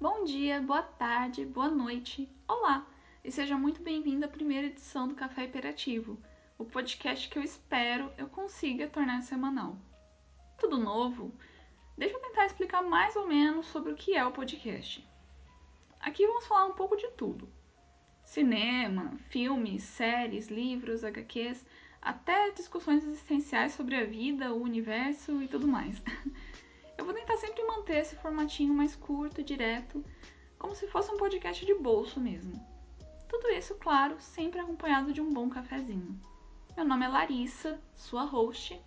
Bom dia, boa tarde, boa noite, olá! E seja muito bem-vindo à primeira edição do Café Hiperativo, o podcast que eu espero eu consiga tornar semanal. Tudo novo? Deixa eu tentar explicar mais ou menos sobre o que é o podcast. Aqui vamos falar um pouco de tudo: cinema, filmes, séries, livros, HQs, até discussões existenciais sobre a vida, o universo e tudo mais. Eu vou tentar sempre manter esse formatinho mais curto, direto, como se fosse um podcast de bolso mesmo. Tudo isso, claro, sempre acompanhado de um bom cafezinho. Meu nome é Larissa, sua host.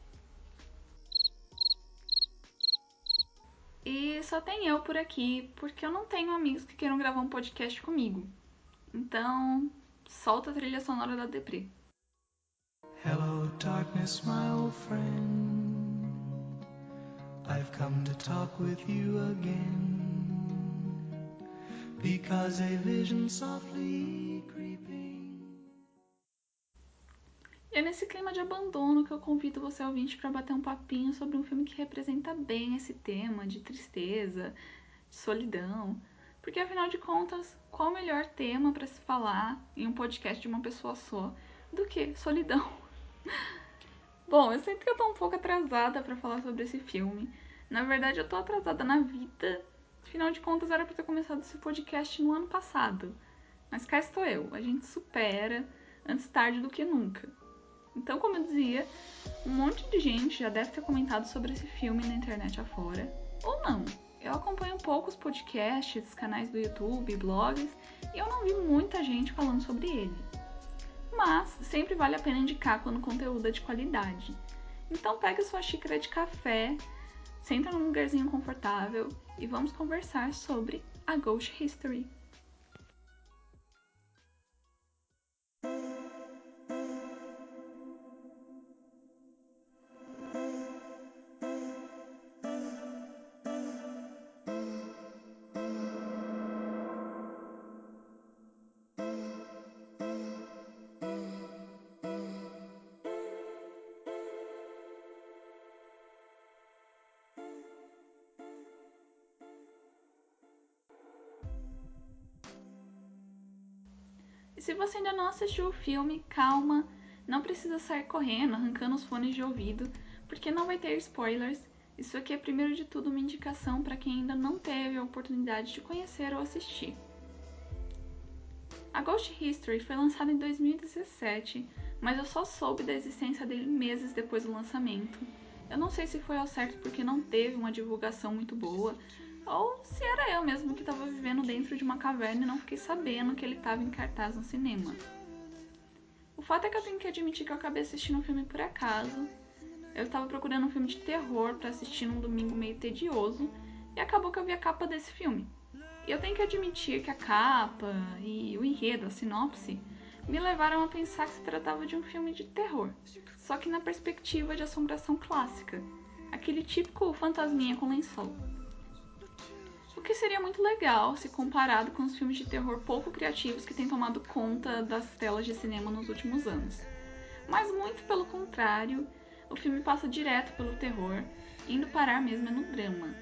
E só tem eu por aqui, porque eu não tenho amigos que queiram gravar um podcast comigo. Então, solta a trilha sonora da Depre. Hello, darkness, my old friend. I've come to talk with you again because a vision softly creeping. E é nesse clima de abandono que eu convido você ouvinte para bater um papinho sobre um filme que representa bem esse tema de tristeza, de solidão. Porque afinal de contas, qual o melhor tema para se falar em um podcast de uma pessoa só do que solidão? Bom, eu sinto que eu tô um pouco atrasada para falar sobre esse filme. Na verdade, eu tô atrasada na vida. Afinal de contas, era pra ter começado esse podcast no ano passado. Mas cá estou eu. A gente supera antes tarde do que nunca. Então, como eu dizia, um monte de gente já deve ter comentado sobre esse filme na internet afora. Ou não. Eu acompanho poucos podcasts, canais do YouTube, blogs, e eu não vi muita gente falando sobre ele mas sempre vale a pena indicar quando o conteúdo é de qualidade. Então pega sua xícara de café, senta num lugarzinho confortável e vamos conversar sobre a Ghost History. E se você ainda não assistiu o filme, calma, não precisa sair correndo, arrancando os fones de ouvido, porque não vai ter spoilers. Isso aqui é primeiro de tudo uma indicação para quem ainda não teve a oportunidade de conhecer ou assistir. A Ghost History foi lançada em 2017, mas eu só soube da existência dele meses depois do lançamento. Eu não sei se foi ao certo porque não teve uma divulgação muito boa, ou se era eu mesmo que estava vivendo dentro de uma caverna e não fiquei sabendo que ele estava em cartaz no cinema. O fato é que eu tenho que admitir que eu acabei assistindo um filme por acaso. Eu estava procurando um filme de terror para assistir num domingo meio tedioso e acabou que eu vi a capa desse filme. E eu tenho que admitir que a capa e o enredo, a sinopse, me levaram a pensar que se tratava de um filme de terror, só que na perspectiva de assombração clássica, aquele típico fantasminha com lençol o que seria muito legal se comparado com os filmes de terror pouco criativos que têm tomado conta das telas de cinema nos últimos anos. Mas muito pelo contrário, o filme passa direto pelo terror, indo parar mesmo no drama.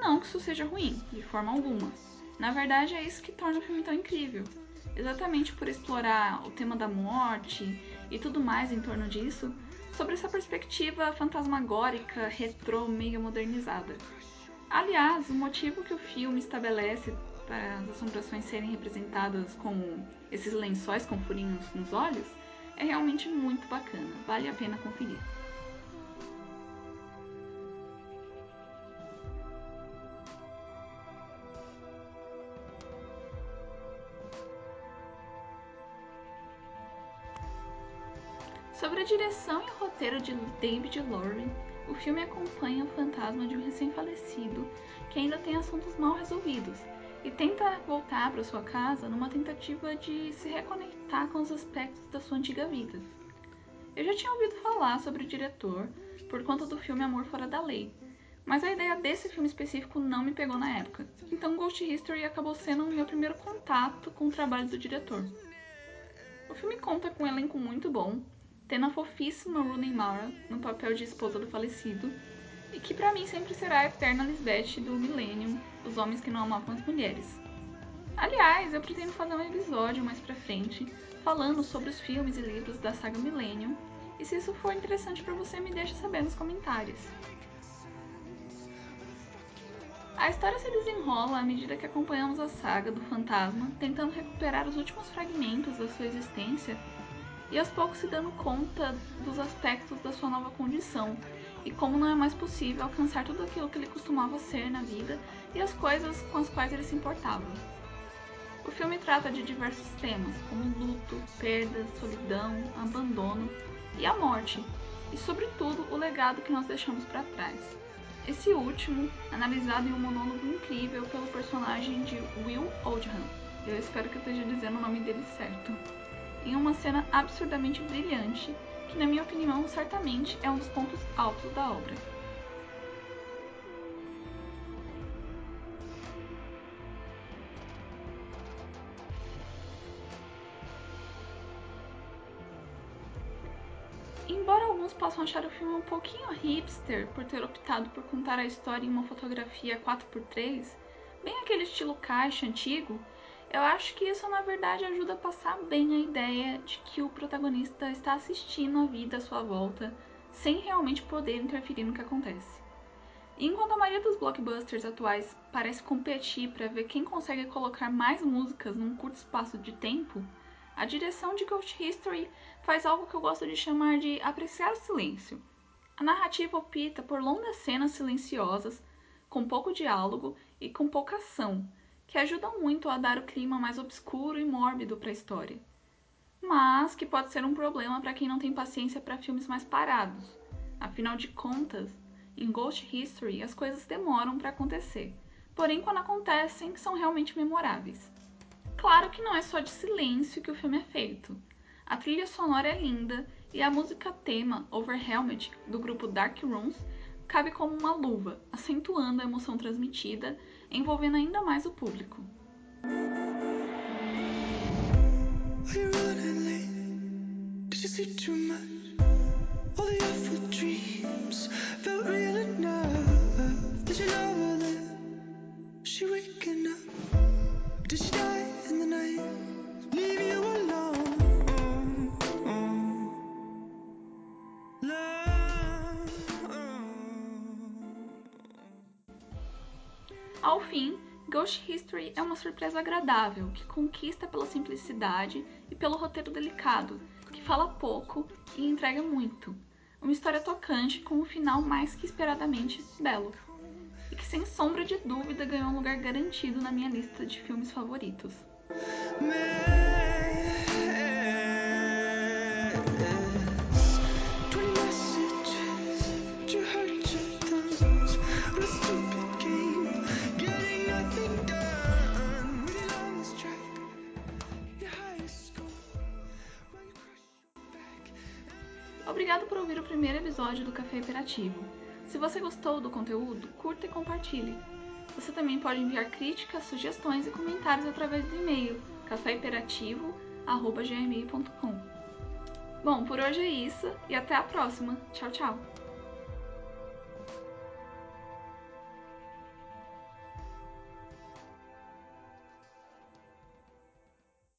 Não que isso seja ruim, de forma alguma. Na verdade, é isso que torna o filme tão incrível. Exatamente por explorar o tema da morte e tudo mais em torno disso, sobre essa perspectiva fantasmagórica, retrô, meio modernizada. Aliás, o motivo que o filme estabelece para as assombrações serem representadas como esses lençóis com furinhos nos olhos é realmente muito bacana, vale a pena conferir. Sobre a direção e o roteiro de David Loring, o filme acompanha o fantasma de um recém-falecido que ainda tem assuntos mal resolvidos e tenta voltar para sua casa numa tentativa de se reconectar com os aspectos da sua antiga vida. Eu já tinha ouvido falar sobre o diretor por conta do filme Amor Fora da Lei, mas a ideia desse filme específico não me pegou na época, então Ghost History acabou sendo o meu primeiro contato com o trabalho do diretor. O filme conta com um elenco muito bom, tendo a fofíssima Rooney Mara no papel de esposa do falecido, e que para mim sempre será a eterna Lisbeth do Millennium, os homens que não amavam as mulheres. Aliás, eu pretendo fazer um episódio mais pra frente falando sobre os filmes e livros da saga Millennium, e se isso for interessante para você, me deixa saber nos comentários. A história se desenrola à medida que acompanhamos a saga do fantasma, tentando recuperar os últimos fragmentos da sua existência e aos poucos se dando conta dos aspectos da sua nova condição e como não é mais possível alcançar tudo aquilo que ele costumava ser na vida e as coisas com as quais ele se importava. O filme trata de diversos temas, como luto, perda, solidão, abandono e a morte, e sobretudo o legado que nós deixamos para trás. Esse último, analisado em um monólogo incrível pelo personagem de Will Oldham. Eu espero que eu esteja dizendo o nome dele certo. Em uma cena absurdamente brilhante, que na minha opinião certamente é um dos pontos altos da obra. Embora alguns possam achar o filme um pouquinho hipster por ter optado por contar a história em uma fotografia 4x3, bem aquele estilo caixa antigo, eu acho que isso na verdade ajuda a passar bem a ideia de que o protagonista está assistindo a vida à sua volta sem realmente poder interferir no que acontece. E enquanto a maioria dos blockbusters atuais parece competir para ver quem consegue colocar mais músicas num curto espaço de tempo, a direção de Ghost History faz algo que eu gosto de chamar de apreciar o silêncio. A narrativa opta por longas cenas silenciosas, com pouco diálogo e com pouca ação, que ajudam muito a dar o clima mais obscuro e mórbido para a história. Mas que pode ser um problema para quem não tem paciência para filmes mais parados. Afinal de contas, em Ghost History as coisas demoram para acontecer, porém quando acontecem são realmente memoráveis. Claro que não é só de silêncio que o filme é feito. A trilha sonora é linda e a música tema Over Helmet do grupo Dark Rooms cabe como uma luva, acentuando a emoção transmitida, envolvendo ainda mais o público. Ao fim, Ghost History é uma surpresa agradável que conquista pela simplicidade e pelo roteiro delicado, que fala pouco e entrega muito. Uma história tocante com um final mais que esperadamente belo e que sem sombra de dúvida ganhou um lugar garantido na minha lista de filmes favoritos. Obrigado por ouvir o primeiro episódio do Café Hiperativo. Se você gostou do conteúdo, curta e compartilhe. Você também pode enviar críticas, sugestões e comentários através do e-mail caféhiperativo.gmail.com Bom, por hoje é isso e até a próxima. Tchau, tchau!